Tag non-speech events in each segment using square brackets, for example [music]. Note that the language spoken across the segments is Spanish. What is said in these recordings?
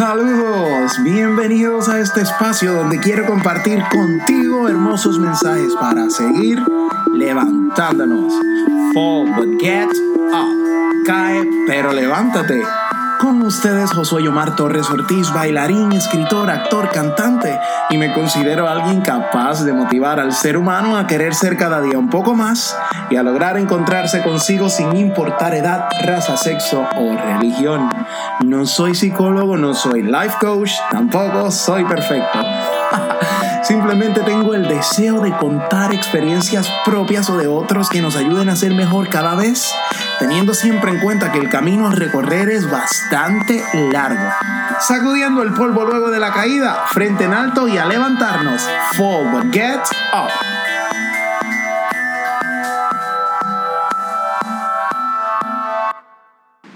Saludos, bienvenidos a este espacio donde quiero compartir contigo hermosos mensajes para seguir levantándonos. Fall but get up. Cae pero levántate. Con ustedes Josué Omar Torres Ortiz, bailarín, escritor, actor, cantante, y me considero alguien capaz de motivar al ser humano a querer ser cada día un poco más y a lograr encontrarse consigo sin importar edad, raza, sexo o religión. No soy psicólogo, no soy life coach, tampoco soy perfecto. [laughs] Simplemente tengo el deseo de contar experiencias propias o de otros que nos ayuden a ser mejor cada vez, teniendo siempre en cuenta que el camino a recorrer es bastante largo. Sacudiendo el polvo luego de la caída, frente en alto y a levantarnos. Fall but get up.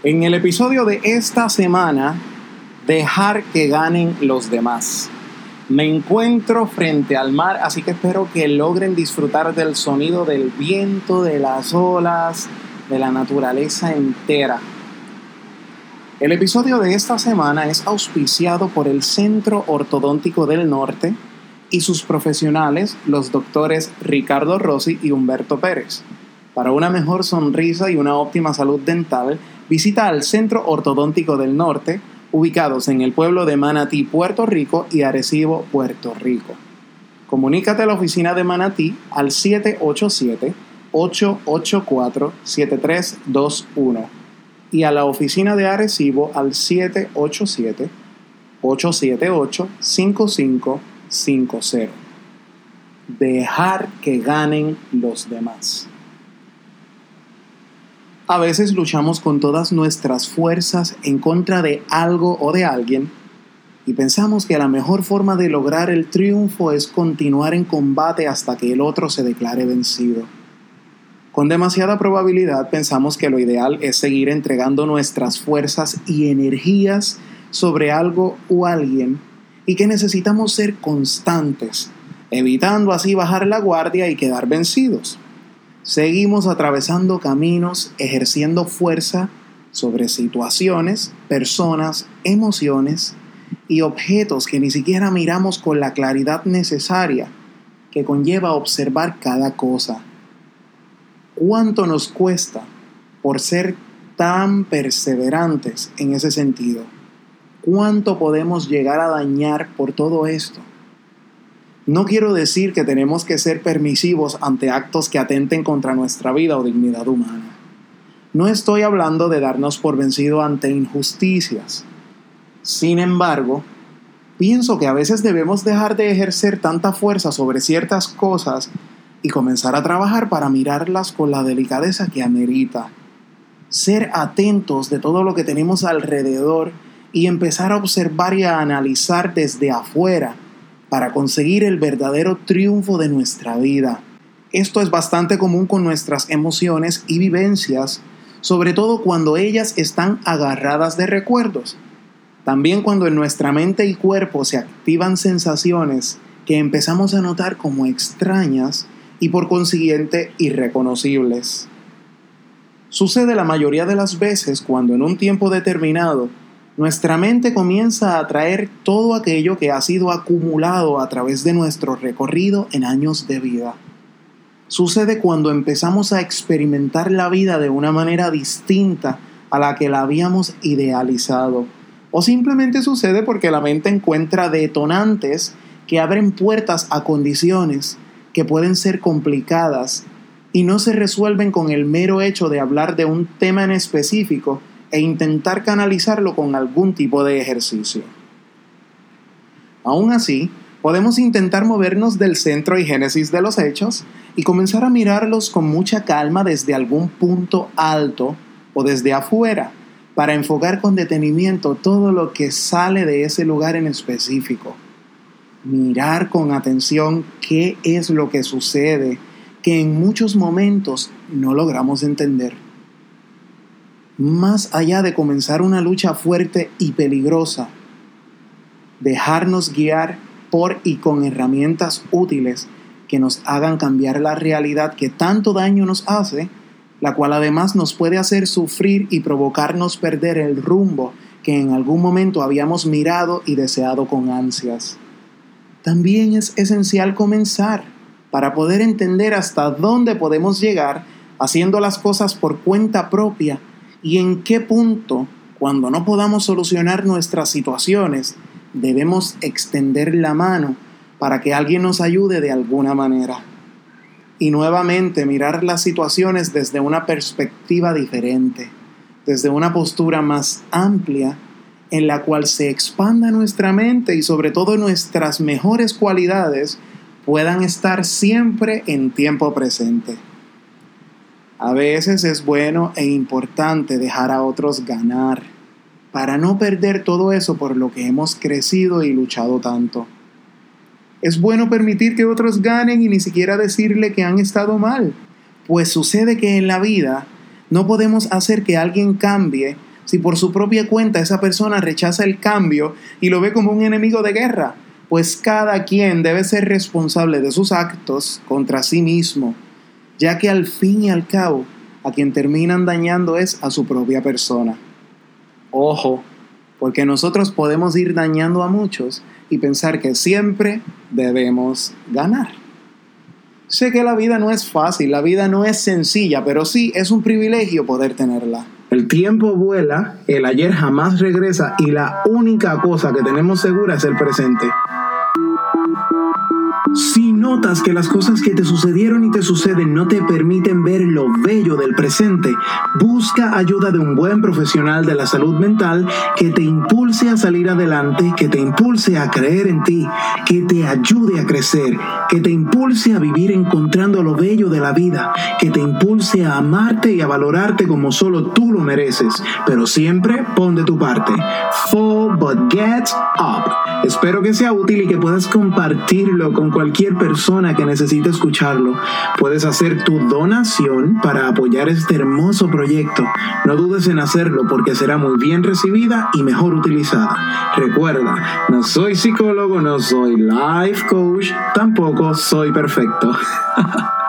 En el episodio de esta semana, dejar que ganen los demás. Me encuentro frente al mar, así que espero que logren disfrutar del sonido del viento, de las olas, de la naturaleza entera. El episodio de esta semana es auspiciado por el Centro Ortodóntico del Norte y sus profesionales, los doctores Ricardo Rossi y Humberto Pérez. Para una mejor sonrisa y una óptima salud dental, visita al Centro Ortodóntico del Norte ubicados en el pueblo de Manatí, Puerto Rico y Arecibo, Puerto Rico. Comunícate a la oficina de Manatí al 787-884-7321 y a la oficina de Arecibo al 787-878-5550. Dejar que ganen los demás. A veces luchamos con todas nuestras fuerzas en contra de algo o de alguien y pensamos que la mejor forma de lograr el triunfo es continuar en combate hasta que el otro se declare vencido. Con demasiada probabilidad pensamos que lo ideal es seguir entregando nuestras fuerzas y energías sobre algo o alguien y que necesitamos ser constantes, evitando así bajar la guardia y quedar vencidos. Seguimos atravesando caminos, ejerciendo fuerza sobre situaciones, personas, emociones y objetos que ni siquiera miramos con la claridad necesaria que conlleva observar cada cosa. ¿Cuánto nos cuesta por ser tan perseverantes en ese sentido? ¿Cuánto podemos llegar a dañar por todo esto? No quiero decir que tenemos que ser permisivos ante actos que atenten contra nuestra vida o dignidad humana. No estoy hablando de darnos por vencido ante injusticias. Sin embargo, pienso que a veces debemos dejar de ejercer tanta fuerza sobre ciertas cosas y comenzar a trabajar para mirarlas con la delicadeza que amerita. Ser atentos de todo lo que tenemos alrededor y empezar a observar y a analizar desde afuera para conseguir el verdadero triunfo de nuestra vida. Esto es bastante común con nuestras emociones y vivencias, sobre todo cuando ellas están agarradas de recuerdos. También cuando en nuestra mente y cuerpo se activan sensaciones que empezamos a notar como extrañas y por consiguiente irreconocibles. Sucede la mayoría de las veces cuando en un tiempo determinado nuestra mente comienza a atraer todo aquello que ha sido acumulado a través de nuestro recorrido en años de vida. Sucede cuando empezamos a experimentar la vida de una manera distinta a la que la habíamos idealizado. O simplemente sucede porque la mente encuentra detonantes que abren puertas a condiciones que pueden ser complicadas y no se resuelven con el mero hecho de hablar de un tema en específico e intentar canalizarlo con algún tipo de ejercicio. Aún así, podemos intentar movernos del centro y génesis de los hechos y comenzar a mirarlos con mucha calma desde algún punto alto o desde afuera para enfocar con detenimiento todo lo que sale de ese lugar en específico. Mirar con atención qué es lo que sucede que en muchos momentos no logramos entender más allá de comenzar una lucha fuerte y peligrosa, dejarnos guiar por y con herramientas útiles que nos hagan cambiar la realidad que tanto daño nos hace, la cual además nos puede hacer sufrir y provocarnos perder el rumbo que en algún momento habíamos mirado y deseado con ansias. También es esencial comenzar para poder entender hasta dónde podemos llegar haciendo las cosas por cuenta propia y en qué punto, cuando no podamos solucionar nuestras situaciones, debemos extender la mano para que alguien nos ayude de alguna manera. Y nuevamente mirar las situaciones desde una perspectiva diferente, desde una postura más amplia en la cual se expanda nuestra mente y sobre todo nuestras mejores cualidades puedan estar siempre en tiempo presente. A veces es bueno e importante dejar a otros ganar para no perder todo eso por lo que hemos crecido y luchado tanto. Es bueno permitir que otros ganen y ni siquiera decirle que han estado mal, pues sucede que en la vida no podemos hacer que alguien cambie si por su propia cuenta esa persona rechaza el cambio y lo ve como un enemigo de guerra, pues cada quien debe ser responsable de sus actos contra sí mismo ya que al fin y al cabo a quien terminan dañando es a su propia persona. Ojo, porque nosotros podemos ir dañando a muchos y pensar que siempre debemos ganar. Sé que la vida no es fácil, la vida no es sencilla, pero sí es un privilegio poder tenerla. El tiempo vuela, el ayer jamás regresa y la única cosa que tenemos segura es el presente. Si notas que las cosas que te sucedieron y te suceden no te permiten ver lo bello del presente, busca ayuda de un buen profesional de la salud mental que te impulse a salir adelante, que te impulse a creer en ti, que te ayude a crecer, que te impulse a vivir encontrando lo bello de la vida, que te impulse a amarte y a valorarte como solo tú lo mereces, pero siempre pon de tu parte. Fall but get up. Espero que sea útil y que puedas compartirlo con cualquier persona que necesite escucharlo. Puedes hacer tu donación para apoyar este hermoso proyecto. No dudes en hacerlo porque será muy bien recibida y mejor utilizada. Recuerda, no soy psicólogo, no soy life coach, tampoco soy perfecto. [laughs]